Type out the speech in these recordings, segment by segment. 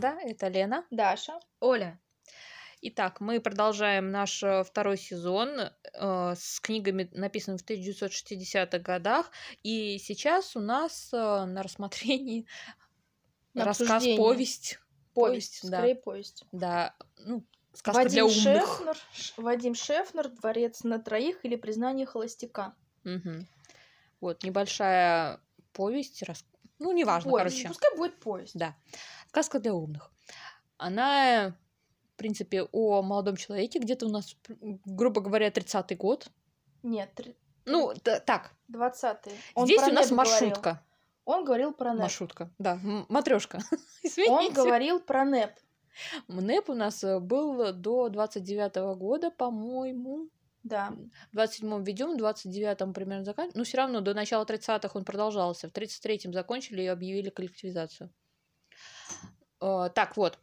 команда. Это Лена. Даша. Оля. Итак, мы продолжаем наш э, второй сезон э, с книгами, написанными в 1960-х годах. И сейчас у нас э, на рассмотрении На рассказ обсуждение. повесть. Повесть, да. скорее повесть. Да, ну, сказка Вадим для умных. Шефнер, Ш- Вадим Шефнер, «Дворец на троих» или «Признание холостяка». Мгм. Вот, небольшая повесть. рас- Ну, неважно, Повесть. короче. Пускай будет повесть. Да. Сказка для умных. Она, в принципе, о молодом человеке, где-то у нас, грубо говоря, 30-й год. Нет, три- Ну, т- так, 20-й. здесь про у нас НЭП говорил. маршрутка. Он говорил про НЭП. Маршрутка, да, матрешка. Извините. Он говорил про НЭП. МНЭП у нас э, был до 29 года, по-моему. Да. В 27-м ведем, в 29-м примерно заканчиваем. Но все равно до начала 30-х он продолжался. В 33-м закончили и объявили коллективизацию. Э, Так, вот.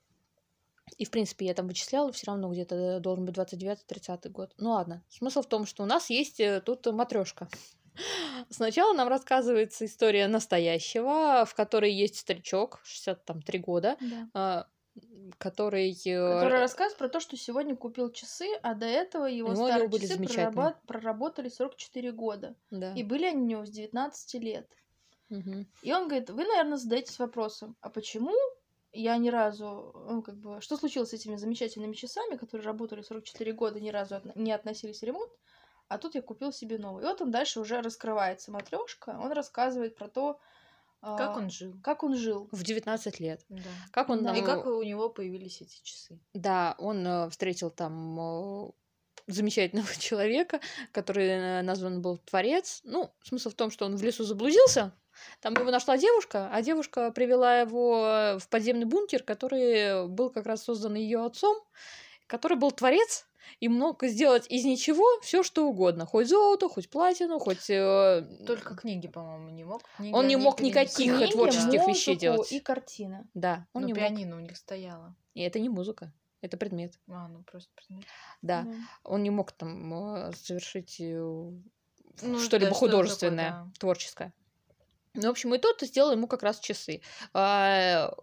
И, в принципе, я там вычисляла, все равно где-то должен быть 29-30 год. Ну ладно. Смысл в том, что у нас есть э, тут матрешка. Сначала нам рассказывается история настоящего, в которой есть старичок, 63 года, да. Который... э, Который рассказывает про то, что сегодня купил часы, а до этого его У него старые были часы прораба- проработали 44 года. Да. И были они у него с 19 лет. Мгм. И он говорит, вы, наверное, задаетесь вопросом, а почему я ни разу, ну, как бы, что случилось с этими замечательными часами, которые работали 44 года, ни разу отно- не относились в ремонт, а тут я купил себе новый. И вот он дальше уже раскрывается матрешка, он рассказывает про то, Как он жил? как он жил. В 19 лет. Да. Как он Да. И как у него появились эти часы? Да, он э, встретил там э, замечательного человека, который э, назван был Творец. Ну, смысл в том, что он в лесу заблудился. Там его нашла девушка, а девушка привела его э, в подземный бункер, который был как раз создан ее отцом, который был Творец и мог сделать из ничего все что угодно. Хоть золото, хоть платину, хоть... э, Только книги, по-моему, не мог. Книги Он не мог никаких Книги, творческих вещей музыку делать. И картины. Да, он Ну, не мог. пианино у них стояло. И это не музыка, это предмет. А, ну просто предмет. Да. Да. он не мог там э, совершить э, Ну, что-либо да, художественное, такое, творческое. Ну, в общем, и тот сделал ему как раз часы. А,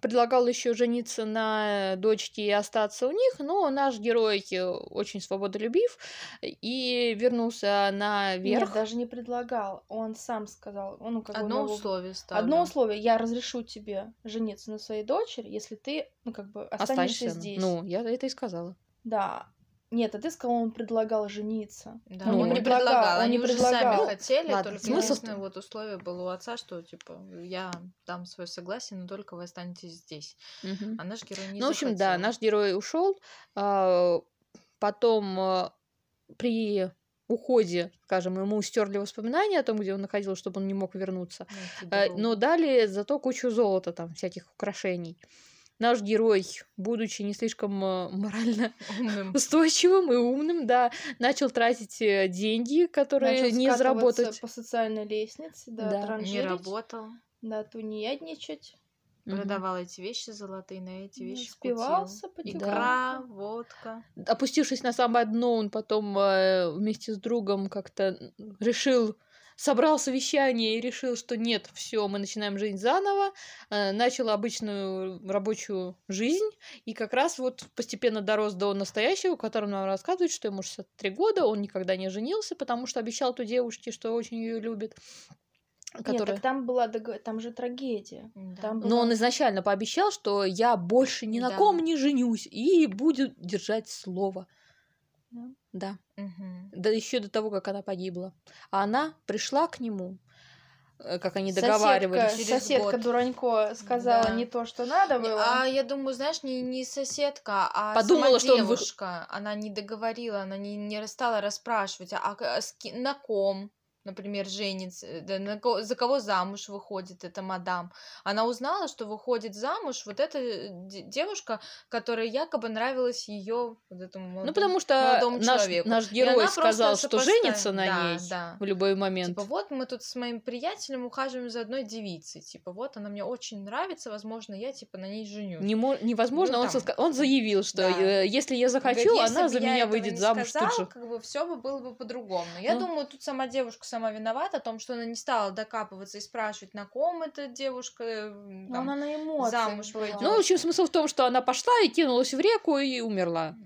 Предлагал еще жениться на дочке и остаться у них, но наш герой э, очень свободолюбив и вернулся наверх. Нет, даже не предлагал. Он сам сказал. Он, ну, как бы, Одно ну, условие ставлю. Одно условие. Я разрешу тебе жениться на своей дочери, если ты, ну, как бы, останешься Останешься. здесь. Ну, я это и сказала. Да. Нет, а ты сказал, он предлагал жениться. Да, Ну, он не предлагал, предлагал, он они не уже предлагал. сами хотели, Ладно, только смысл единственное вот условие было у отца, что типа я дам свое согласие, но только вы останетесь здесь. Мгм. А наш герой не Ну, в общем, да, захотел. наш герой ушел. Потом а, при уходе, скажем, ему стерли воспоминания о том, где он находился, чтобы он не мог вернуться. Дорогу. Но дали зато кучу золота, там, всяких украшений. Наш герой, будучи не слишком э, морально Умным. устойчивым и умным, да, начал тратить э, деньги, которые Начал не заработать. по социальной лестнице, да, Да. Не работал. да, тунеядничать. Продавал эти вещи золотые, на эти да, вещи спивался кутил. Икра, водка. Опустившись на самое дно, он потом э, вместе с другом как-то решил, собрал совещание и решил, что нет, все, мы начинаем жить заново, э, начал обычную рабочую жизнь, и как раз вот постепенно дорос до настоящего, который нам рассказывает, что ему 63 года, он никогда не женился, потому что обещал той девушке, что очень ее любит. Нет, Которая... так там была, там же трагедия. Да. Там Но он была- изначально пообещал, что я больше ни на Да. ком не женюсь и буду держать слово. Да. Да. Мгм. Да еще до того, как она погибла. А она пришла к нему, э, как они Соседка, договаривались. Через соседка год. Дуранько сказала Да. не то, что надо было. А я думаю, знаешь, не, не соседка, а Подумала, сама что он вы- девушка. Она не договорила, она не, не стала расспрашивать, а, к- а с ки- на ком, например, женится, э, да, за кого замуж выходит эта мадам. Она узнала, что выходит замуж вот эта э, де- девушка, которая якобы нравилась ее вот этому Ну, молодому- потому что молодому наш, человеку. наш герой сказал, что сопоставила- женится на Да, ней да. в любой момент. Типа, вот мы тут с моим приятелем ухаживаем за одной девицей. Типа, вот она мне очень нравится, возможно, я типа на ней женюсь. Не мо- невозможно, Ну, он, там, соска- он заявил, что да. э, если я захочу, Говорит, она за меня выйдет не замуж сказал, тут же. как бы все бы было бы по-другому. Я Ну. думаю, тут сама девушка сама виновата, о том, что она не стала докапываться и спрашивать, на ком эта девушка э, Но там, она на эмоциях замуж была. Ну, в общем, смысл в том, что она пошла и кинулась в реку и умерла.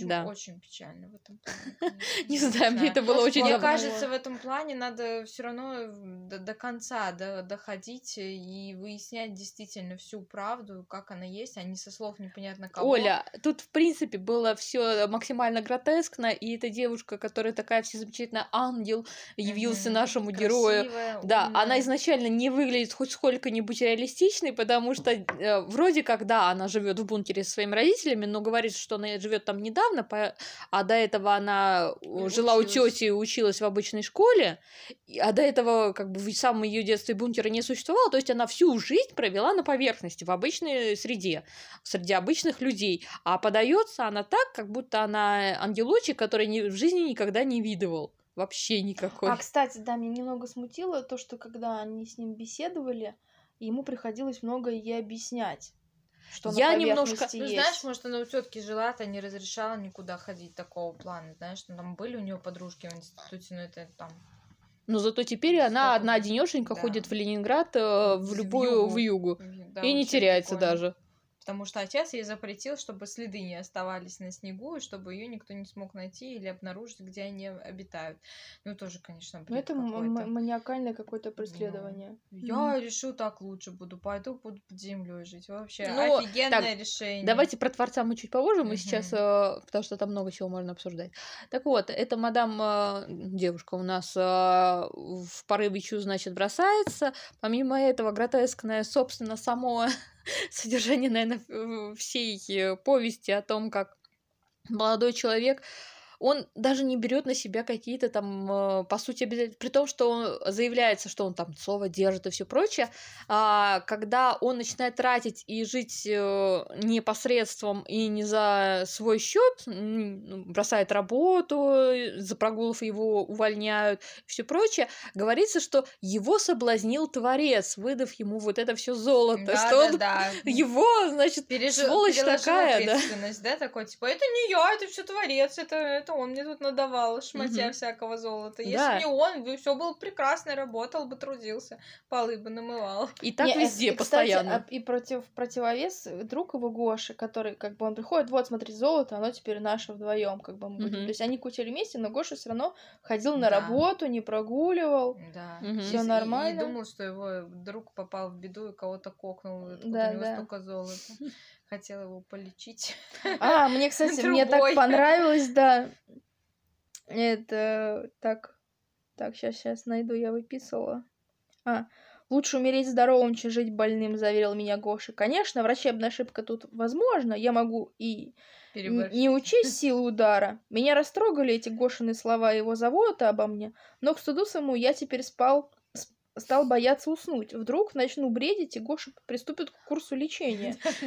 Ну, Да. очень, печально в этом плане. Не знаю, мне это было очень Мне кажется, в этом плане надо все равно до, конца до- доходить и выяснять действительно всю правду, как она есть, а не со слов непонятно кого. Оля, тут, в принципе, было все максимально гротескно, и эта девушка, которая такая вся замечательная ангел, явился нашему герою. Да, она изначально не выглядит хоть сколько-нибудь реалистичной, потому что э, вроде как, да, она живет в бункере со своими родителями, но говорит, что она живет там недавно, по- а до этого она И жила у тети и училась в обычной школе, а до этого как бы в самом ее детстве бункера не существовало, то есть она всю жизнь провела на поверхности, в обычной среде, среди обычных людей, а подается она так, как будто она ангелочек, который ни- в жизни никогда не видывал. Вообще никакой. А, кстати, да, меня немного смутило то, что когда они с ним беседовали, ему приходилось многое ей объяснять. Что Я немножко- Ну, есть. знаешь, может, она у тетки жила-то не разрешала никуда ходить такого плана. Знаешь, ну, там были у нее подружки в институте, но это там Но зато теперь она одна одинешенька да. ходит в Ленинград э, в В любую югу. в югу да, и не теряется прикольно. даже. Потому что отец ей запретил, чтобы следы не оставались на снегу, и чтобы ее никто не смог найти или обнаружить, где они обитают. Ну, тоже, конечно, Ну, бред это какой-то. маниакальное какое-то преследование. Я решу так лучше буду, пойду буду под землей жить. Вообще Ну, офигенное так, решение. Давайте про Творца мы чуть попозже, мы сейчас, Мгм. э, потому что там много чего можно обсуждать. Так вот, эта мадам, э, девушка у нас э, в порыве чу, значит, бросается. Помимо этого, гротескное, собственно, само содержание, наверное, всей э, повести о том, как молодой человек он даже не берет на себя какие-то там, э, по сути, обязательства, при том, что он заявляется, что он там слово держит и все прочее, а, когда он начинает тратить и жить э, не посредством и не за свой счет, бросает работу, э, за прогулов его увольняют, все прочее, говорится, что его соблазнил Творец, выдав ему вот это все золото, да, что да, он да. его, значит, Пережил, сволочь такая, да. да, такой, типа, это не я, это все творец, это, это он мне тут надавал шматья Мгм. всякого золота. Если Да. не он, все было прекрасно, работал бы, трудился, полы бы намывал. и так Не, э, везде и, кстати, постоянно. а- и против противовес друг его Гоши, который как бы он приходит, вот смотри, золото, оно теперь наше вдвоем, как бы мы будем. Мгм. То есть они кутили вместе, но Гоша все равно ходил на Да. работу, не прогуливал. Да. Всё и- нормально. И думал, что его друг попал в беду и кого-то кокнул, откуда Да, у него да. столько золота. Хотел его полечить. А, мне, кстати, мне так понравилось, да. Это так. Так, сейчас, сейчас найду, я выписывала. А, лучше умереть здоровым, чем жить больным, заверил меня Гоша. Конечно, врачебная ошибка тут возможна. Я могу и не учесть силу удара. Меня растрогали эти Гошины слова его завода обо мне, но к стыду своему я теперь спал, стал бояться уснуть. Вдруг начну бредить, и Гоша приступит к курсу лечения.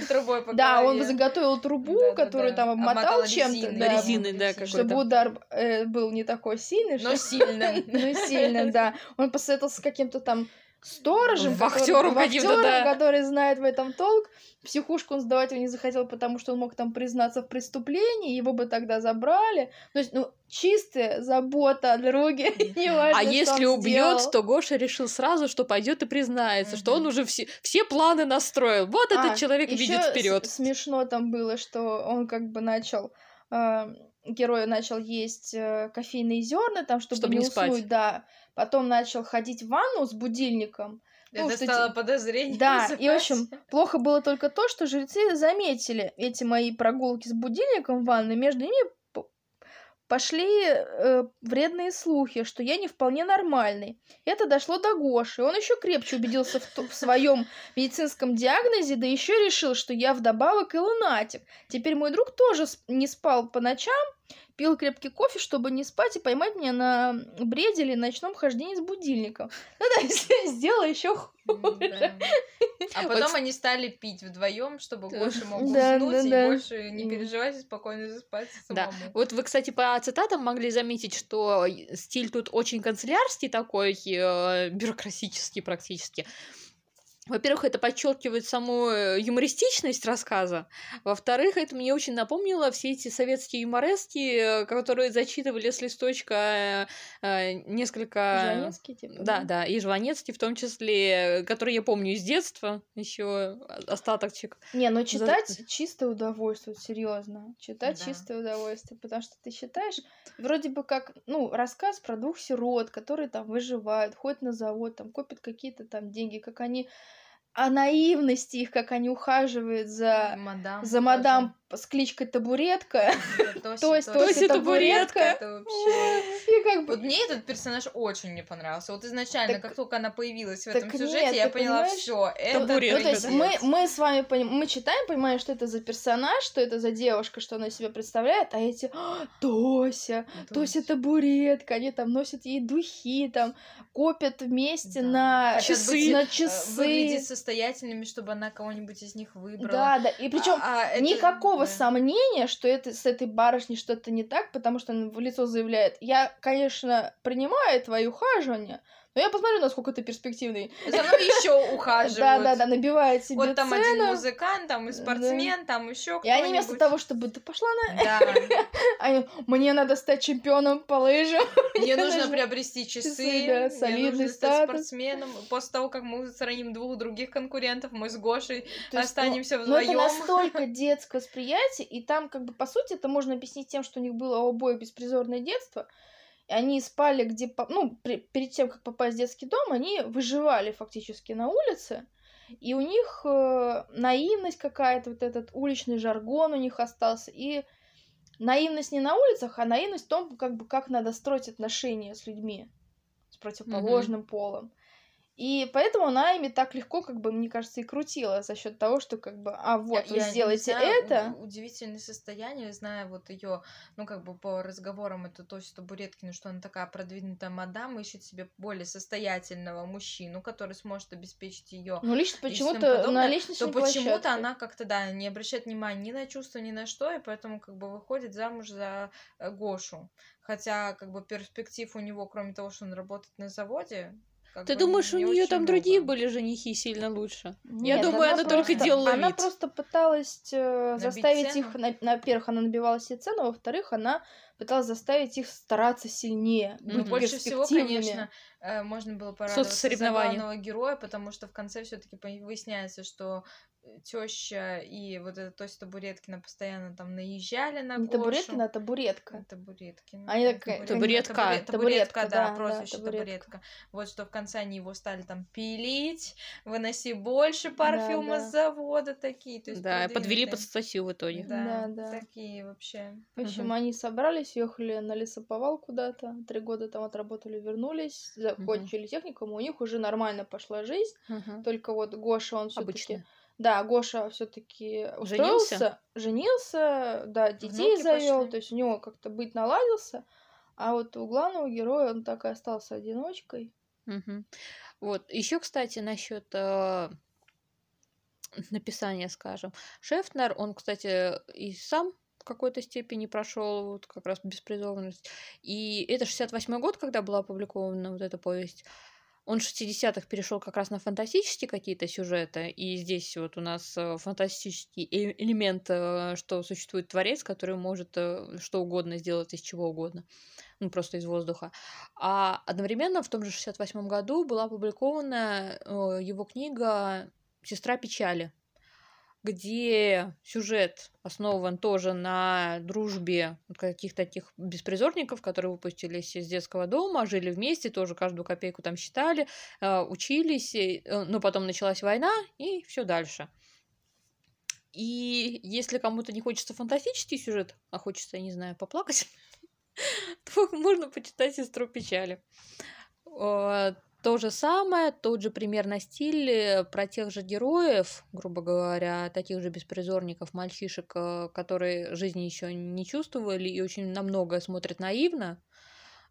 Трубой Да, он заготовил трубу, которую там обмотал чем-то, резиной, да, Резиной, чтобы удар э, был не такой сильный, Но сильно. ну сильно, да. Он посоветовался с каким-то там сторожем, Вахтёром который- каким-то, вахтёром, да. который знает в этом толк. Психушку он сдавать его не захотел, потому что он мог там признаться в преступлении, его бы тогда забрали. То есть, ну, чистая забота о друге. неважно, А что если убьет, то Гоша решил сразу, что пойдет и признается, что он уже все, все планы настроил. Вот А, этот человек ещё видит вперед. Смешно там было, что он как бы начал э, герой начал есть э, кофейные зерна, там, чтобы, Чтобы не, не спать. уснуть, да. Потом начал ходить в ванну с будильником. Ну, Это что стало подозрением. Да, и в вызывать. общем, плохо было только то, что жрецы заметили эти мои прогулки с будильником в ванной, между ними пошли э, вредные слухи, что я не вполне нормальный. Это дошло до Гоши. Он еще крепче убедился в, в своем медицинском диагнозе, да еще решил, что я вдобавок и лунатик. Теперь мой друг тоже не спал по ночам, пил крепкий кофе, чтобы не спать и поймать меня на бреде или ночном хождении с будильником. Ну да, сделал еще хуже. да. А Вот потом они стали пить вдвоем, чтобы Да. Гоша мог Да, уснуть да, и да. больше не переживать и спокойно заспать Да. самому. Вот вы, кстати, по цитатам могли заметить, что стиль тут очень канцелярский такой, э, бюрократический практически. Во-первых, это подчеркивает саму э, юмористичность рассказа. Во-вторых, это мне очень напомнило все эти советские юморески, э, которые зачитывали с листочка э, несколько... Жванецкий, типа. Да, да, и Жванецкий в том числе, который я помню из детства, еще остаточек. Не, ну читать За... чистое удовольствие, серьезно. Читать Да. чистое удовольствие, потому что ты считаешь, вроде бы как, ну, рассказ про двух сирот, которые там выживают, ходят на завод, там копят какие-то там деньги, как они о наивности их, как они ухаживают за, Мадам. за мадам с кличкой Табуретка. тоже. То есть Тося, Тося Тося Табуретка. И как Вот бы... мне этот персонаж очень не понравился. Вот изначально, как только она появилась в этом сюжете, я поняла, все, это Табуретка, Ну, то есть мы, мы с вами мы читаем, понимаем, что это за персонаж, что это за девушка, что она себя представляет, а эти «А, Тося, Тося табуретка, они там носят ей духи, там копят вместе на Часы. на э, часы. Выглядеть состоятельными, чтобы она кого-нибудь из них выбрала. Да, да. И причем А- а это- никакого да. сомнения, что это с этой барышней что-то не так, потому что она в лицо заявляет: Я, конечно, принимаю твои ухаживания, но я посмотрю, насколько ты перспективный. За мной еще ухаживают. Да, да, да, набивает себе Вот там один музыкант, там и спортсмен, там еще И они вместо того, чтобы да пошла на... Да, Они, мне надо стать чемпионом по лыжам. мне нужно приобрести часы, да, солидный стать спортсменом. После того, как мы устраним двух других конкурентов, мы с Гошей ну, останемся Но это вдвоем. настолько детское восприятие, и там, как бы, по сути, это можно объяснить тем, что у них было у обоих беспризорное детство, и они спали где... Ну, при- перед тем, как попасть в детский дом, они выживали фактически на улице, и у них э, наивность какая-то, вот этот уличный жаргон у них остался, и наивность не на улицах, а наивность в том, как бы, как надо строить отношения с людьми, с противоположным полом. И поэтому она ими так легко, как бы, мне кажется, и крутила за счет того, что как бы, а вот, Я- вы я сделаете знаю, это. Удивительное состояние, зная вот ее, ну, как бы по разговорам это Тосю Табуреткину, что она такая продвинутая мадам, ищет себе более состоятельного мужчину, который сможет обеспечить ее Ну, лично почему-то на личностной то почему-то она как-то, да, не обращает внимания ни на чувства, ни на что, и поэтому как бы выходит замуж за э, Гошу. Хотя, как бы, перспектив у него, кроме того, что он работает на заводе, как Ты бы, думаешь, у не нее там другие много. были женихи сильно лучше? Нет, Я думаю, она, только просто- делала Она вид. просто пыталась э, заставить цену? их... на- Во-первых, она набивала себе цену, во-вторых, она пыталась заставить их стараться сильнее, Мгм. быть больше всего, конечно, э, можно было порадоваться за главного героя, потому что в конце все-таки выясняется, что теща и вот эта Тося Табуреткина постоянно там наезжали на Не Гошу. табуреткина, а табуреткина. Табуреткина. Они ну, такая- Табуретка. Табурет- Табуретка, Табуретка, да, да, да, прозвище табуретка. табуретка. Вот что в конце они его стали там пилить, выноси больше парфюма да. с завода такие. То есть Да, подвели под статью в итоге. Да, Да, да. такие вообще. В общем, Мгм. они собрались, ехали на лесоповал куда-то, три года там отработали, вернулись, закончили техникум, у них уже нормально пошла жизнь, Мгм. только вот Гоша, он все таки Обычно. Да, Гоша все-таки Женился? устроился, женился, да, детей завел, то есть у него как-то быть наладился, а вот у главного героя он так и остался одиночкой. Мгм. Вот. Еще, кстати, насчет э, написания, скажем. Шефнер, он, кстати, и сам в какой-то степени прошел вот как раз беспризорность. И это 68 год, когда была опубликована вот эта повесть. Он в 60-х перешел как раз на фантастические какие-то сюжеты, и здесь вот у нас э, фантастический э- элемент, э, что существует творец, который может что угодно сделать из чего угодно, ну просто из воздуха. А одновременно в том же 68 году была опубликована его книга «Сестра печали», где сюжет основан тоже на дружбе каких-то таких беспризорников, которые выпустились из детского дома, жили вместе, тоже каждую копейку там считали, э, учились, э, но потом началась война, и все дальше. И если кому-то не хочется фантастический сюжет, а хочется, я не знаю, поплакать, то можно почитать «Сестру печали». То же самое, тот же примерно стиль э, про тех же героев, грубо говоря, таких же беспризорников, мальчишек, э, которые жизни еще не чувствовали и очень на многое смотрят наивно,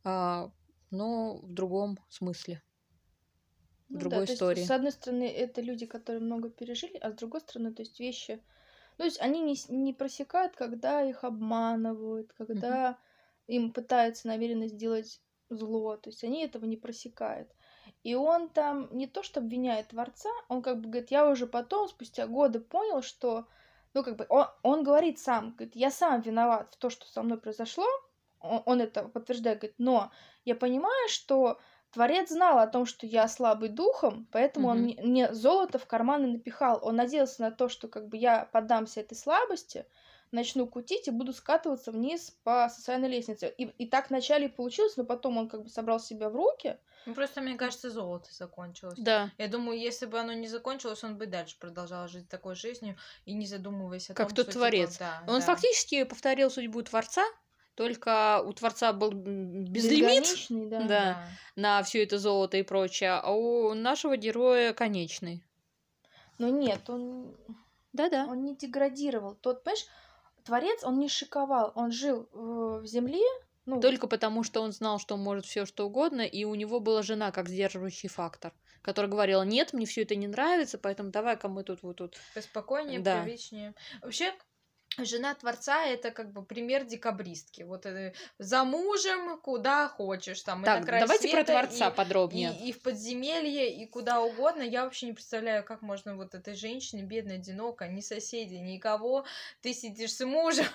а, но в другом смысле. в Ну да, другой есть, истории. с одной стороны, это люди, которые много пережили, а с другой стороны, то есть вещи... То есть они не, не просекают, когда их обманывают, когда им пытаются намеренно сделать зло. То есть они этого не просекают. И он там не то что обвиняет Творца, он как бы говорит, я уже потом, спустя годы понял, что, ну как бы, он, он говорит сам, говорит, я сам виноват в то, что со мной произошло, он, он это подтверждает, говорит, но я понимаю, что Творец знал о том, что я слабый духом, поэтому он Мгм. мне, мне золото в карманы напихал. Он надеялся на то, что как бы я поддамся этой слабости, начну кутить и буду скатываться вниз по социальной лестнице. И, и так вначале и получилось, но потом он как бы собрал себя в руки. Ну, просто, мне кажется, золото закончилось. Да. Я думаю, если бы оно не закончилось, он бы дальше продолжал жить такой жизнью и не задумываясь о Как том, тот что, типа, творец. да, Он да. фактически повторил судьбу Творца, только у Творца был безлимит Безграничный, да. Да. на все это золото и прочее, а у нашего героя конечный. Но нет, он, Да-да. он не деградировал. Тот, понимаешь, Творец, он не шиковал. Он жил в, в земле, ну, Только потому, что он знал, что он может все что угодно, и у него была жена как сдерживающий фактор, которая говорила, нет, мне все это не нравится, поэтому давай-ка мы тут вот тут. Поспокойнее, Да. привычнее. Вообще, жена Творца это как бы пример декабристки. Вот э, за мужем куда хочешь. Там, и на Так, край давайте про света, Творца и- подробнее. И, и в подземелье, и куда угодно. Я вообще не представляю, как можно вот этой женщине, бедной, одиноко, ни соседей, никого. Ты сидишь с мужем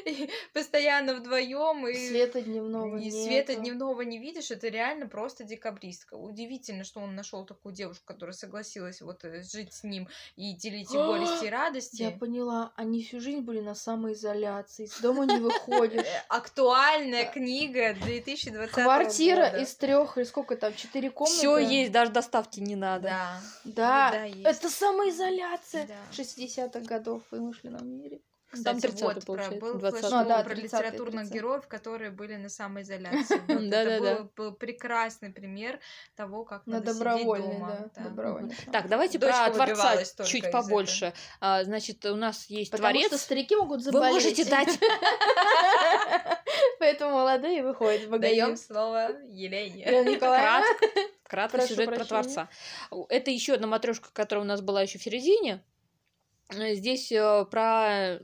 постоянно вдвоем и света дневного и света дневного не видишь, это реально просто декабристка. Удивительно, что он нашел такую девушку, которая согласилась вот э, жить с ним и делить и горести, и радости. Я поняла, они всю жизнь были на самоизоляции, из дома не выходишь. Актуальная книга 2020 Квартира из трех или сколько там, четыре комнаты? Все есть, даже доставки не надо. Да. Да, это самоизоляция Да. 60-х годов в вымышленном мире. Кстати, 30-й вот про, был 20-й. флешмоб А, да, про 30-й, литературных 30-й. героев, которые были на самоизоляции. Вот это Да-да-да. был, был прекрасный пример того, как На надо сидеть дома. да, добровольной. Так, давайте Дочка про Творца чуть побольше. А, значит, у нас есть Потому Творец. что старики могут Вы заболеть. можете дать... Поэтому молодые выходят в магазин. Даем слово Елене. Кратко, сюжет про. Творца. Это еще одна матрешка, которая у нас была еще в середине. Э, Здесь э, про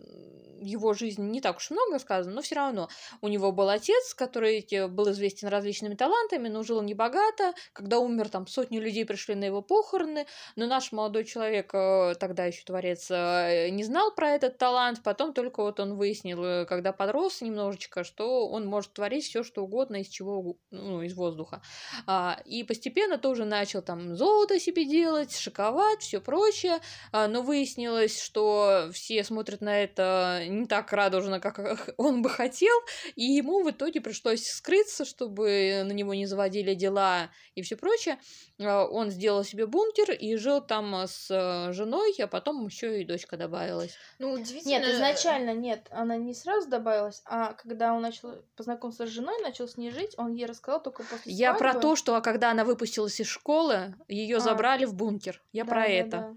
его жизнь не так уж много сказано, но все равно у него был отец, который эти- был известен различными талантами, но жил небогато. Когда умер, там сотни людей пришли на его похороны, но наш молодой человек, э, тогда еще творец, э, не знал про этот талант. Потом только вот он выяснил, э, когда подрос немножечко, что он может творить все что угодно из чего, уг- ну, из воздуха. А, и постепенно тоже начал там золото себе делать, шиковать, все прочее. А, но выяснилось, что все смотрят на это не так радужно, как он бы хотел, и ему в итоге пришлось скрыться, чтобы на него не заводили дела и все прочее. А, Он сделал себе бункер и жил там с э, женой, а потом еще и дочка добавилась. Ну, удивительно. Нет, изначально нет, она не сразу добавилась, а когда он начал познакомиться с женой, начал с ней жить, он ей рассказал только после Я про то, что когда она выпустилась из школы, ее А. забрали в бункер. Я Да, про да, это.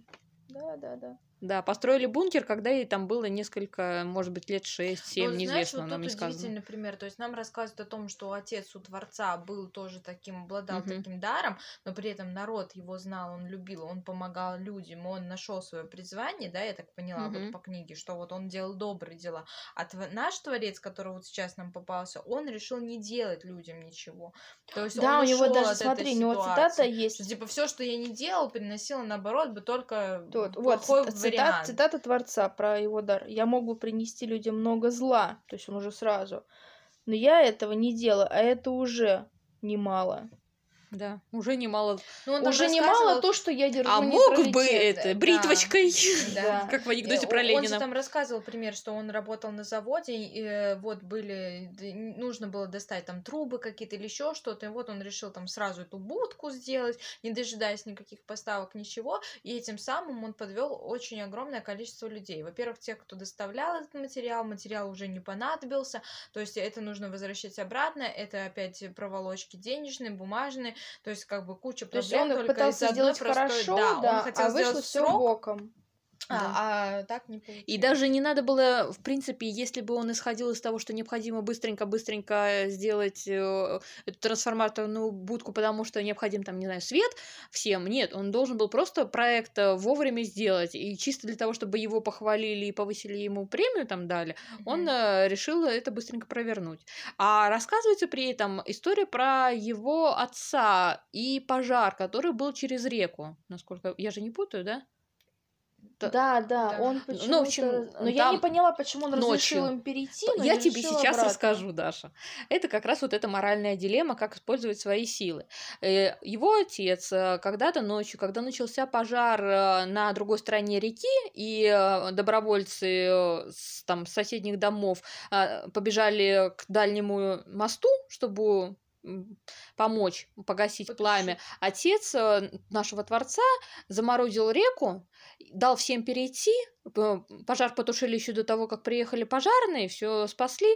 Да, да, да. да. Да, построили бункер, когда ей там было несколько, может быть, лет 6-7, Ну, знаешь, неизвестно, вот нам не тут сказано. удивительный пример. То есть нам рассказывают о том, что отец у Творца был тоже таким, обладал Мгм. таким даром, но при этом народ его знал, он любил, он помогал людям, он нашел свое призвание, да, я так поняла Мгм. вот по книге, что вот он делал добрые дела. А тв- наш Творец, который вот сейчас нам попался, он решил не делать людям ничего. То есть Да, он у него даже, смотри, у него цитата есть. Что, типа, все, что я не делал, приносило, наоборот, бы только Вот, вот цита- цитат- вариант. цитата Творца про его дар. «Я мог бы принести людям много зла», то есть он уже сразу. «Но я этого не делаю, а это уже немало». Да, уже немало. Ну, он уже рассказывал- немало то, что я держу А мог бы это бритвочкой, Да. как в анекдоте Э, про он- Он же Ленина. там рассказывал пример, что он работал на заводе, и э, вот были, нужно было достать там трубы какие-то или еще что-то, и вот он решил там сразу эту будку сделать, не дожидаясь никаких поставок, ничего, и этим самым он подвел очень огромное количество людей. Во-первых, тех, кто доставлял этот материал, материал уже не понадобился, то есть это нужно возвращать обратно, это опять проволочки денежные, бумажные, то есть как бы куча То есть проблем он только пытался сделать простой... хорошо, да, да, он хотел а вышло все срок, А, а так не получилось. И даже не надо было, в принципе, если бы он исходил из того, что необходимо быстренько-быстренько сделать э, эту трансформаторную будку, потому что необходим там, не знаю, свет всем. Нет, он должен был просто проект э, вовремя сделать. И чисто для того, чтобы его похвалили и повысили ему премию там дали, он Мгм. э, решил это быстренько провернуть. А рассказывается при этом история про его отца и пожар, который был через реку. Насколько... Я же не путаю, да? Да, да, Да. он Ну, почему-то... в общем, Но я не там поняла, почему он разрешил ночью. им перейти, но Я тебе сейчас обратно. расскажу, Даша. Это как раз вот эта моральная дилемма, как использовать свои силы. Э, Его отец э, когда-то ночью, когда начался пожар э, на другой стороне реки, и добровольцы с там, соседних домов побежали к дальнему мосту, чтобы помочь погасить Потушить. пламя. Отец нашего Творца заморозил реку, дал всем перейти, пожар потушили еще до того, как приехали пожарные, все спасли,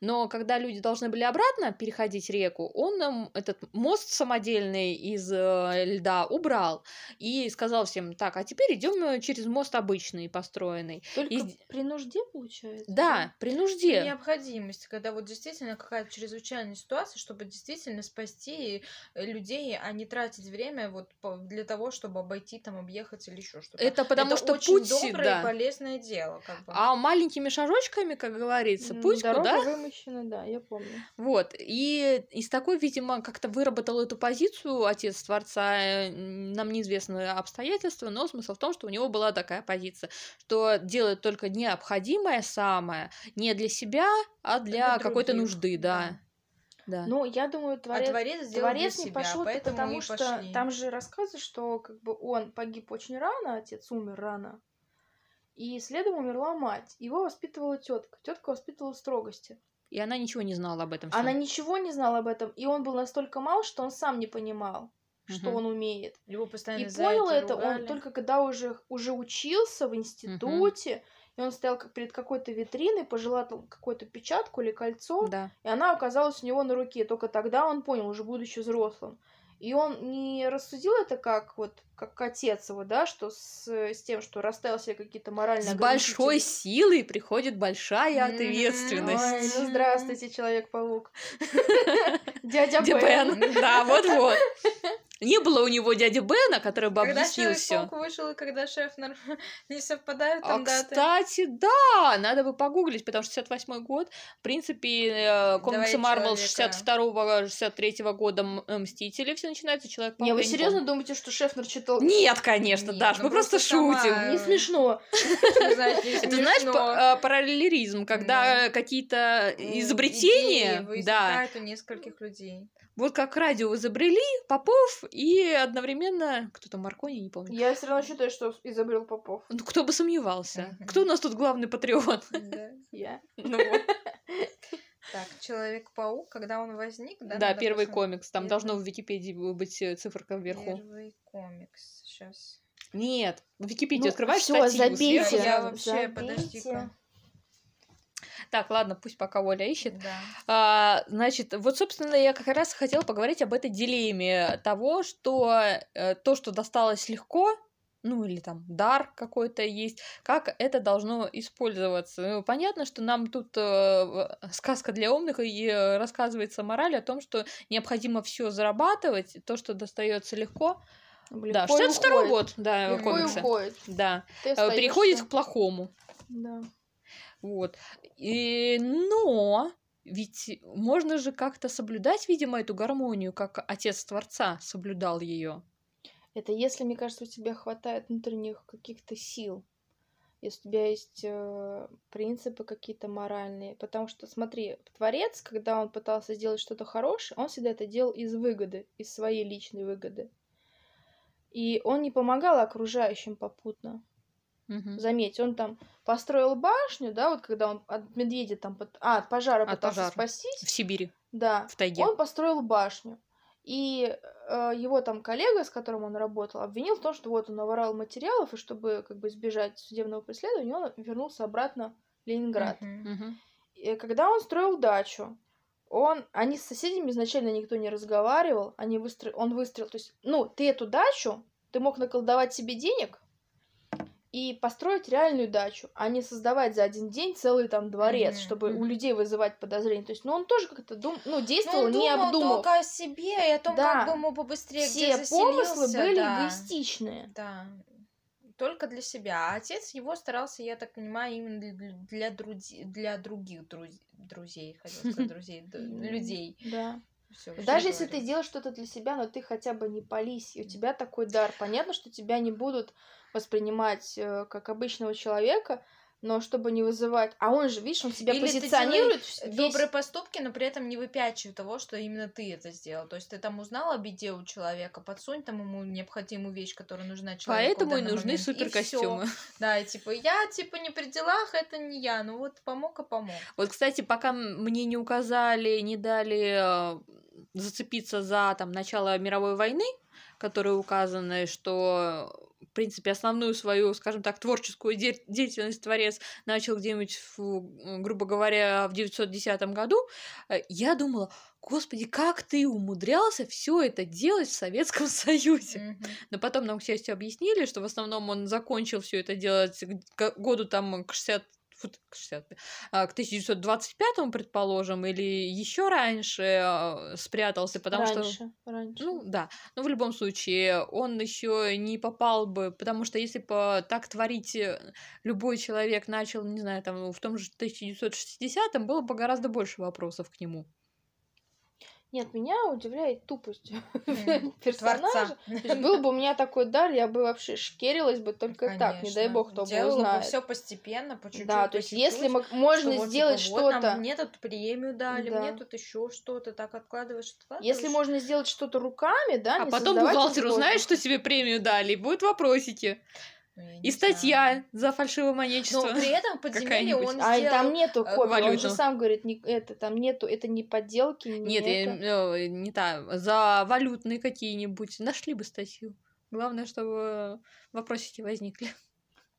но когда люди должны были обратно переходить реку, он этот мост самодельный из э, льда убрал и сказал всем, так, а теперь идем через мост обычный, построенный. Только И- при нужде, получается? Да, при нужде. Необходимость, когда вот действительно какая-то чрезвычайная ситуация, чтобы действительно спасти э, людей, а не тратить время вот для того, чтобы обойти там, объехать или еще что-то. Это потому Это что очень путь, доброе да. и полезное дело, как бы. А маленькими шажочками, как говорится, путь Дорога куда вымощена, да, я помню. Вот. И из такой, видимо, как-то выработал эту позицию отец Творца, э, нам неизвестны обстоятельства, но смысл в том, что у него была такая позиция, что делает только необходимое самое, не для себя, а для какой-то других, нужды, да. Да. Ну, я думаю, а творец, творец сделал Творец для не себя, пошел, потому что пошли. там же рассказывают, что как бы он погиб очень рано, отец умер рано, и следом умерла мать. Его воспитывала тетка. Тетка воспитывала в строгости. И она ничего не знала об этом. Она всём. ничего не знала об этом, и он был настолько мал, что он сам не понимал, что он умеет. Его постоянно И понял это ругали. он только когда уже, уже учился в институте, и он стоял как перед какой-то витриной, пожелал какую-то печатку или кольцо, Да. и она оказалась у него на руке. Только тогда он понял, уже будучи взрослым. И он не рассудил это как вот как отец его, да, что с, с тем, что расставил себе какие-то моральные С большой силой приходит большая Мгм. ответственность. Ой, ну здравствуйте, Человек-паук. Дядя Бен. Да, вот-вот. Не было у него дяди Бена, который бы Когда объяснил все. Человек-паук вышел, и когда шеф не совпадают А, там даты. кстати, да, надо бы погуглить, потому что 68 год, в принципе, э, комиксы Марвел человека. 62-63 года м- э, Мстители, все начинается человек Не, вы серьезно думаете, что Шефнер читал? Нет, конечно, Нет, Даш, мы просто просто сама- шутим. Не смешно. Что Это знаешь э, параллелизм, когда какие-то изобретения, да, у нескольких людей. вот как радио изобрели Попов и одновременно кто-то Маркони, не помню. Я все равно считаю, что изобрел Попов. Ну, кто бы сомневался. Кто у нас тут главный патриот? Да. Я. Ну вот. Так, Человек-паук, когда он возник, да? Да, первый посмотреть. комикс. Там Первый. должно в Википедии быть э, циферка вверху. Первый комикс. Сейчас. Нет, в Википедию открываешь всё, статью забейте. сверху. Я вообще, подожди-ка. Так, ладно, пусть пока Оля ищет. Да. А, значит, вот, собственно, я как раз хотела поговорить об этой дилемме того, что э, то, что досталось легко, ну или там дар какой-то есть, как это должно использоваться. Ну, понятно, что нам тут э, в- сказка для умных и э, рассказывается мораль о том, что необходимо все зарабатывать, то, что достается легко. да, Легко и 62 уходит. год, да, Легко и комиксы. уходит. Да, Ты э, переходит к плохому. Да. Вот. И, но ведь можно же как-то соблюдать, видимо, эту гармонию, как отец Творца соблюдал ее. Это если, мне кажется, у тебя хватает внутренних каких-то сил. Если у тебя есть э, принципы какие-то моральные. Потому что, смотри, Творец, когда он пытался сделать что-то хорошее, он всегда это делал из выгоды, из своей личной выгоды. И он не помогал окружающим попутно. Заметь, он там построил башню, да, вот когда он от медведя там, под- а, от пожара От пытался пожара. спастись. В Сибири, Да. в тайге. Он построил башню. И э, его там коллега, с которым он работал, обвинил в том, что вот он наворал материалов, и чтобы как бы избежать судебного преследования, он вернулся обратно в Ленинград. Мгм. Мгм. И когда он строил дачу, он, они с соседями изначально никто не разговаривал, они выстро... он выстроил, то есть, ну, ты эту дачу, ты мог наколдовать себе денег, и построить реальную дачу, а не создавать за один день целый там дворец, Мгм, чтобы у мгм. людей вызывать подозрения. То есть, ну, он тоже как-то дум... ну, Ну, действовал, он не обдумав. только о себе и о том, Да. как бы ему побыстрее Все где помыслы были да. эгоистичные. Да. Только для себя. А отец его старался, я так понимаю, именно для, друзи- для других друз- друзей, хотел сказать, друзей, людей. Да. Всё, Даже если ты говорю. делаешь что-то для себя, но ты хотя бы не пались, и у тебя такой дар. Понятно, что тебя не будут воспринимать э, как обычного человека, но чтобы не вызывать... А он же, видишь, он себя Или ты позиционирует делаешь весь- добрые поступки, но при этом не выпячивай того, что именно ты это сделал. То есть ты там узнал о беде у человека, подсунь там ему необходимую вещь, которая нужна человеку. Поэтому и нужны момент, и суперкостюмы. всё. Да, и типа я типа не при делах, это не я. Ну вот помог и помог. Вот, кстати, пока мне не указали, не дали э, зацепиться за там начало мировой войны, которые указаны, что в принципе, основную свою, скажем так, творческую де- деятельность творец начал где-нибудь, в, грубо говоря, в 910 году, э, я думала, господи, как ты умудрялся все это делать в Советском Союзе? Мгм. Но потом нам, к счастью, объяснили, что в основном он закончил все это делать к году там к 60 фу, к 60, а, к 1925, предположим, или еще раньше а, спрятался, потому что раньше, раньше. ну да, но в любом случае он еще не попал бы, потому что если бы так творить э, любой человек начал, не знаю, там в том же 1960-м, было бы гораздо больше вопросов к нему. Нет, меня удивляет тупость персонажа. То есть был бы у меня такой дар, я бы вообще шкерилась бы только так, не дай бог, кто бы Делала бы узнает. все постепенно, по чуть-чуть. Да, то есть чуть-чуть, если можно сделать типа, вот нам что-то, мне тут премию дали, Да. мне тут еще что-то, так откладываешь, откладываешь. если можно сделать что-то руками, да, а не потом бухгалтер узнает, что тебе премию дали, и будут вопросики. Ну, я И статья за Но фальшивомонечество. при этом подземелье он А сделал... там нету э, копий, он же сам говорит, не, это, там нету, это не подделки, не Нет, я, это. э, не та, за валютные какие-нибудь. Нашли бы статью. Главное, чтобы вопросики возникли.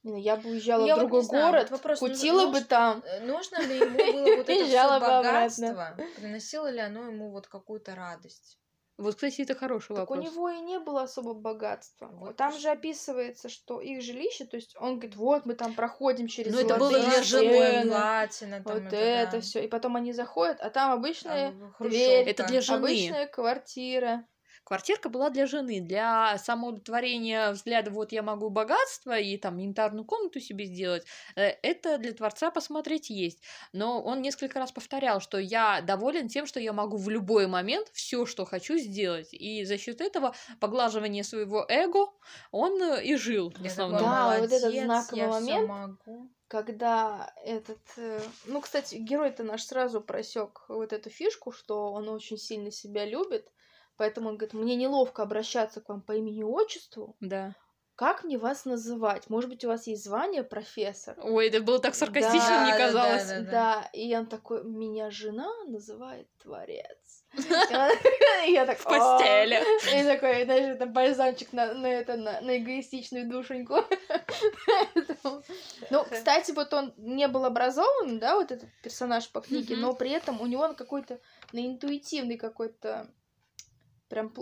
Не, ну, Я бы уезжала Я в вот другой не знаю, город, вот вопрос, ну, кутила ну, бы там. Э, Нужно ли ему было вот это все богатство? Приносило ли оно ему вот какую-то радость? Вот, кстати, это хороший Так у вопрос. него и не было особо богатства. Вот там же описывается, что их жилище, то есть он говорит, вот мы там проходим через Ну, это было для жены. Платина, там вот это, это да. все. И потом они заходят, а там обычная Там дверь, Это для жены. обычная квартира. Квартирка была для жены, для самоудовлетворения взгляда, вот я могу богатство и там янтарную комнату себе сделать, э, это для Творца посмотреть есть. Но он несколько раз повторял, что я доволен тем, что я могу в любой момент все, что хочу сделать. И за счет этого поглаживания своего эго он э, и жил в Я основном. такой, Да, вот этот знаковый момент. могу. когда этот... э, Ну, кстати, герой-то наш сразу просек вот эту фишку, что он очень сильно себя любит, поэтому он говорит, мне неловко обращаться к вам по имени и отчеству, Да. как мне вас называть? Может быть, у вас есть звание профессор? Ой, это было так саркастично, Да, мне да, казалось. да, Да, и он такой, меня жена называет творец. Я так, В постели. И такой, даже это бальзамчик на, на это, на, на эгоистичную душеньку. Ну, кстати, вот он не был образован, да, вот этот персонаж по книге, но при этом у него он какой-то на интуитивный какой-то прям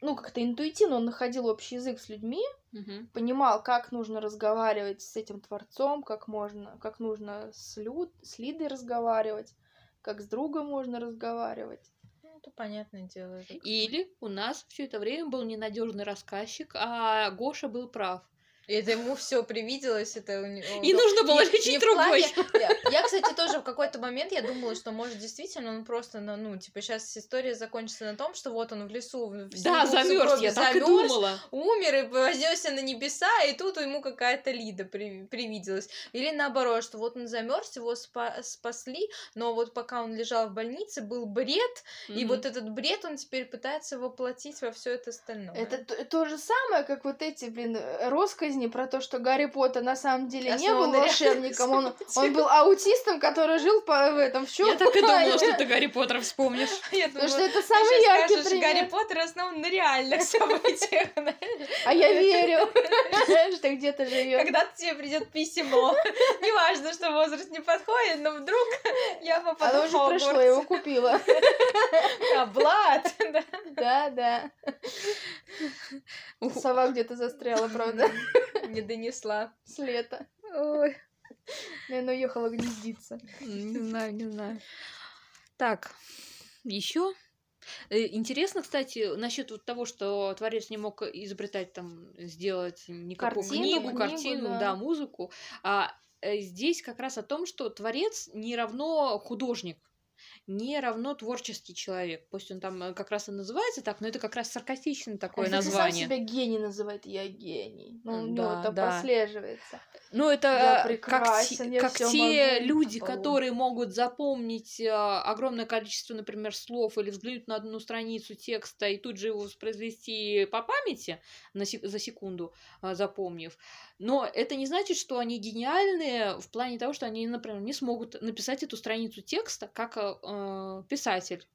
ну, как-то интуитивно он находил общий язык с людьми, Мгм. понимал, как нужно разговаривать с этим творцом, как можно, как нужно с, люд, с Лидой разговаривать, как с другом можно разговаривать. Ну, это понятное дело. Или у нас все это время был ненадежный рассказчик, а Гоша был прав. И Это ему все привиделось, это у него... И нужно было лечить другой. плане- Я, кстати, тоже в какой-то момент я думала, что может действительно он просто, ну, ну, типа, сейчас история закончится на том, что вот он в лесу, в Да, замерз, я так и думала. умер и вознесся на небеса, и тут ему какая-то Лида при- привиделась. Или наоборот, что вот он замерз, его спа- спасли, но вот пока он лежал в больнице, был бред, и вот этот бред он теперь пытается воплотить во все это остальное. Это то же самое, как вот эти, блин, росказни про то, что Гарри Поттер на самом деле не был волшебником, он, он был аутистом, который жил по, в этом в Я так и думала, что ты Гарри Поттера вспомнишь. Потому что думала, это самый яркий пример. Гарри Поттер основан на реальных событиях. А я верю, что где-то живет. Когда тебе придет письмо, неважно, что возраст не подходит, но вдруг я попаду Оно уже прошло, я его купила. Да. Да, да. Ух, Сова где-то застряла, правда. Не донесла. С лета. Ой, Наверное, уехала гнездиться. не знаю, не знаю. Так, еще. Интересно, кстати, насчет вот того, что творец не мог изобретать там, сделать никакую Картину, книгу, книгу, картину, да. да. музыку. А э, здесь как раз о том, что творец не равно художник, не равно творческий человек. Пусть он там э, как раз и называется так, но это как раз саркастичное такое кстати, название. сам себя гений называет. Я гений. Ну, у М, него да, там да. прослеживается. Ну, это э, как, те- как те могу. люди, О. которые могут запомнить э, огромное количество, например, слов или взглянуть на одну страницу текста и тут же его воспроизвести по памяти на сек- за секунду, запомнив. Но это не значит, что они гениальные в плане того, что они, например, не смогут написать эту страницу текста как э, э, писатель.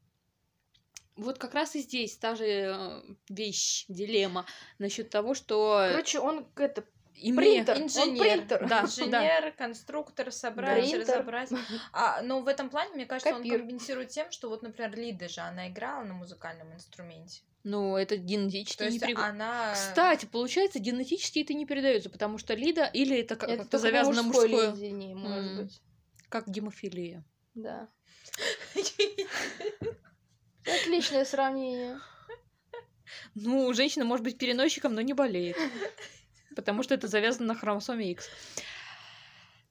Вот как раз и здесь та же э, вещь, дилемма насчет того, что Короче, он это и мне... принтер. Он Инженер. принтер. Да, Инженер, конструктор, собрать, Принтер. разобрать. А, но в этом плане, мне кажется, он Копир. компенсирует тем, что вот, например, Лида же, она играла на музыкальном инструменте. Ну, это генетически То не пере- она... Кстати, получается, генетически это не передается, потому что Лида или это как- Это как-то завязано мужской мужское, линии, может М. быть. как гемофилия. Да. Отличное сравнение. Ну, женщина может быть переносчиком, но не болеет. Потому что это завязано на хромосоме X.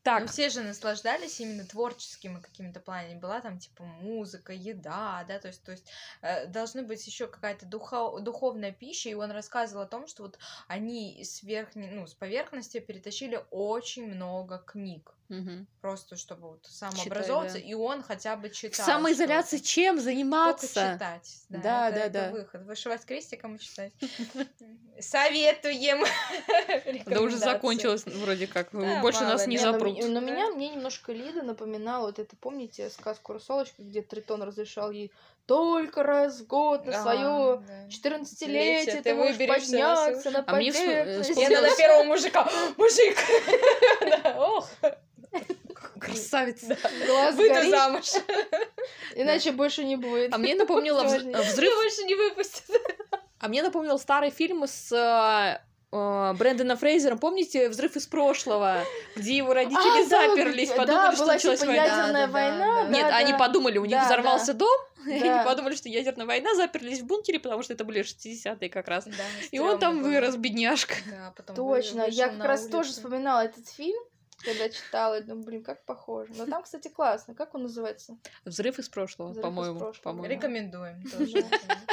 Так. Так, все же наслаждались именно творческими какими-то планами. Была там типа музыка, еда, да, то есть, то есть э, должны быть еще какая-то духа- духовная пища, и он рассказывал о том, что вот они с верхней, ну, с поверхности перетащили очень много книг. Мгм. Просто чтобы вот самообразовываться, да. и он хотя бы читал. самоизоляции что-то. чем Только заниматься? читать. Да, Да, это, да, это да. выход. Вышивать крестиком и читать. Советуем. Да уже закончилось вроде как. Больше нас не запрут. Но, меня мне немножко Лида напоминала, вот это, помните, сказку «Русалочка», где Тритон разрешал ей только раз в год на Ага, свое да. 14-летие ты можешь подняться на А э, поверхность. Я на первого мужика. Мужик! Ох, Красавица. Глаз выйду горит, замуж. иначе больше не будет. А мне напомнило взрыв. больше не выпустят. А мне напомнил старый фильм с э, э, Брэндоном Фрейзером. Помните «Взрыв из прошлого», где его родители А, да, заперлись, где- подумали, да, что была началась типа война. ядерная Да, да, война. да. Нет, да, они да. подумали, у них Да, взорвался да. дом, и Да. они подумали, что ядерная война, заперлись в бункере, потому что это были 60-е как раз. Да, И он там было. вырос, бедняжка. Да, потом Точно, я как раз тоже улицу. вспоминала этот фильм, когда читала, и думаю, блин, как похоже. Но там, кстати, классно. Как он называется? Взрыв из прошлого, «Взрыв из по-моему. прошлого». по-моему. Рекомендуем тоже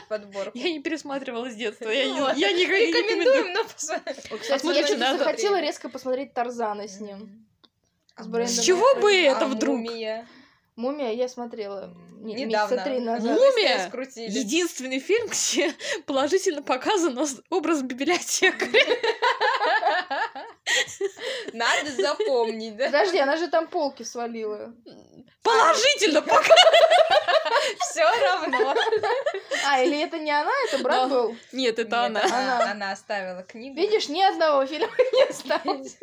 подборку. Я не пересматривала с детства, я не, Ну я. Рекомендуем, но Посмотрите, я захотела резко посмотреть Тарзана с ним. С чего бы это А вдруг? мумия? Мумия я смотрела не- Недавно. месяца три назад. Мумия? Единственный фильм, где положительно показан образ библиотекаря. Надо запомнить, да? Подожди, она же там полки свалила. Положительно показан. Все равно. А, или это не она, это брат был? Нет, это. Она. Она оставила книгу. Видишь, ни одного фильма не осталось.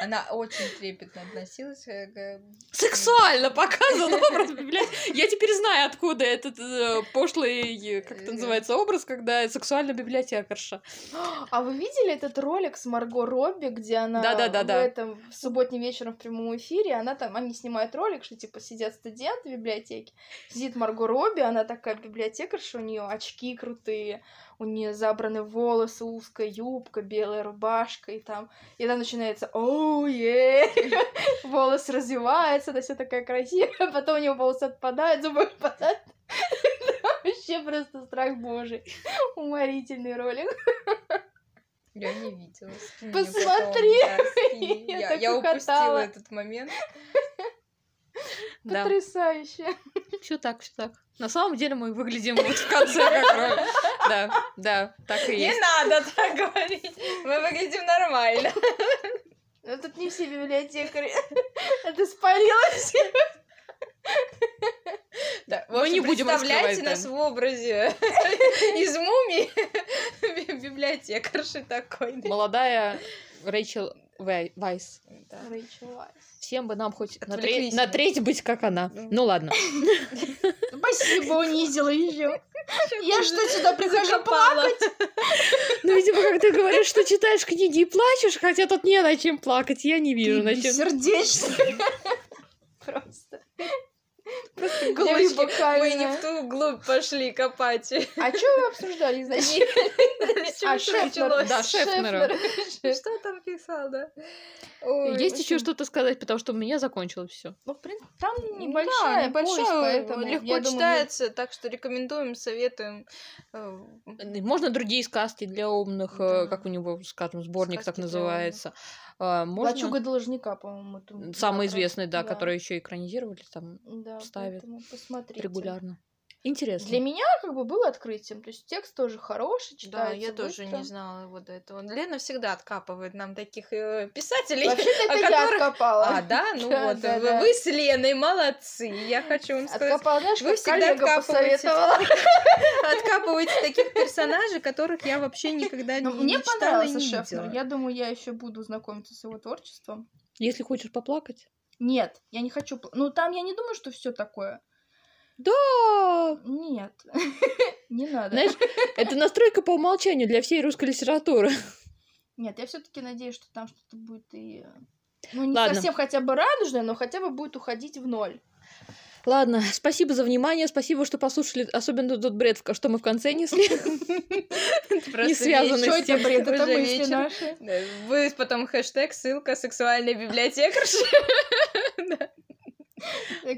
Она очень трепетно относилась э, к... Сексуально показан образ библиотекаря. Я теперь знаю, откуда этот э, пошлый, э, как это называется, образ, когда сексуальная библиотекарша. А вы видели этот ролик с Марго Робби, где она в этом в субботним вечером в прямом эфире, она там, они снимают ролик, что типа сидят студенты в библиотеке, сидит Марго Робби, она такая библиотекарша, у нее очки крутые, у нее забраны волосы, узкая юбка, белая рубашка, и там, и там начинается оу е волосы развиваются, она вся такая красивая, потом у нее волосы отпадают, зубы отпадают. Вообще просто страх божий. Уморительный ролик. Я не видела. Посмотри! потом, да, скинь. Я Я упустила этот момент. Потрясающе. Все так, все так. На самом деле мы выглядим вот в конце как. Да, да, так и Не есть. надо так говорить. Мы выглядим нормально. Но тут не все библиотекари. Это спалилось. Да, в Мы не будем представляйте нас в образе из мумии би- библиотекарши такой. да. Молодая Рэйчел Вай- Вайс. Да. Рэйчел Вайс. Всем бы нам хоть на, треть, на треть быть как она. Ну. Ну ладно. Спасибо, унизила еще. Я что, сюда прихожу плакать? Ну, видимо, как ты говоришь, что читаешь книги и плачешь, хотя тут не на чем плакать, я не вижу на чем. Сердечный. Просто. Просто Девочки, вы не в ту глубь пошли копать. А что вы обсуждали изначально? Чего А, Шефнер. Да, Шефнера. Что там писал, да? Есть еще что-то сказать, потому что у меня закончилось все. Ну, в принципе, там небольшая поэтому легко читается, так что рекомендуем, советуем. Э, Можно другие сказки для умных, э, как у него, скажем, сборник так называется. А, Можно... Лачуга должника, по-моему. Самый известный, да, который еще экранизировали там да, ставят регулярно. Интересно. Для меня как бы было открытием. То есть текст тоже хороший, Да, читается я тоже быстро. не знала вот до этого. Лена всегда откапывает нам таких э, писателей. Вообще-то это я которых- откопала. А, да? Ну Да, вот, да, вы, да. вы с Леной молодцы. Я хочу вам сказать, Откопала, знаешь, вы как всегда откапываете. откапываете таких персонажей, которых я вообще никогда Ну, не мне не читала и понравился не Шефнер. видела. Я думаю, я еще буду знакомиться с его творчеством. Если хочешь поплакать. Нет, я не хочу... Ну, там я не думаю, что все такое. Да! Нет, не надо. Знаешь, это настройка по умолчанию для всей русской литературы. Нет, я все-таки надеюсь, что там что-то будет и... Ну, не Ладно. совсем хотя бы радужное, но хотя бы будет уходить в ноль. Ладно, спасибо за внимание, спасибо, что послушали, особенно тот бред, что мы в конце несли. Просто связанный с тем, бред? Это мысли наши. Будет потом хэштег, ссылка, сексуальная библиотекарша.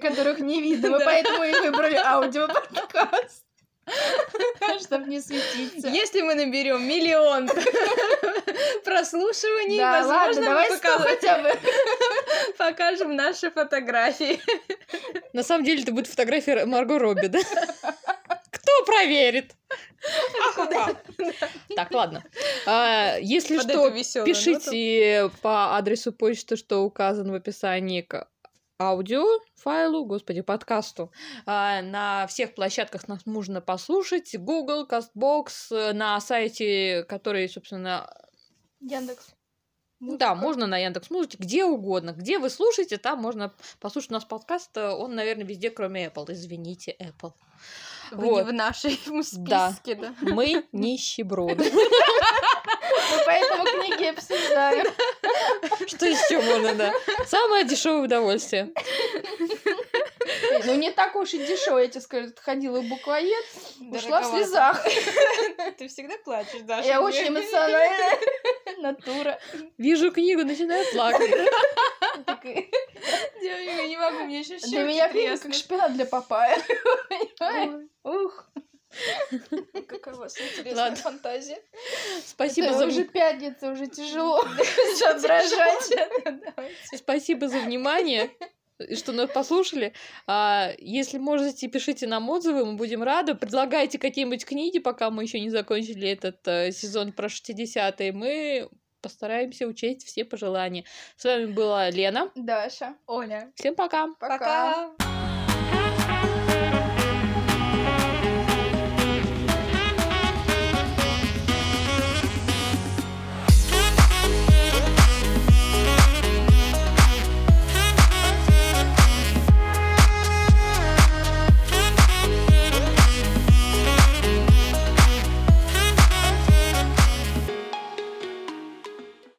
которых не видно. Мы поэтому и выбрали аудиоподкаст. Чтобы не светиться. Если мы наберем миллион прослушиваний, Да, ладно, возможно, давай мы сто покажем, хотя бы. покажем наши фотографии. На самом деле это будет фотография Марго Робби, да? Кто проверит? Так, ладно. А, Если Под что, пишите по адресу почты, что указан в описании к аудиофайлу, господи, подкасту. А, На всех площадках нас можно послушать. Google, CastBox, э, на сайте, который, собственно, Яндекс. ну да, можно на Яндекс Музыке, где угодно. Где вы слушаете, там можно послушать у нас подкаст. э, Он, наверное, везде, кроме Apple. Извините, Apple. Вы не Вот. в нашей Да. списке, да? Мы нищеброды. Мы поэтому книги обсуждаем. Что еще можно, да? Самое дешевое удовольствие. Ну, не так уж и дешево, я тебе скажу. Ходила в буквоед, ушла в слезах. Ты всегда плачешь, Даша. Я мне. очень эмоциональная натура. Вижу книгу, начинаю плакать. Я не могу, мне еще Для меня книга как шпинат для папая. Ух. Какая у вас интересная Ладно. фантазия. Спасибо Это за, уже пятница, уже тяжело. Сейчас дрожать. Спасибо за внимание, что нас послушали. А, если можете, пишите нам отзывы, мы будем рады. Предлагайте какие-нибудь книги, пока мы еще не закончили этот э, сезон про 60-е. Мы постараемся учесть все пожелания. С вами была Лена. Даша. Оля. Всем пока! Пока. Пока.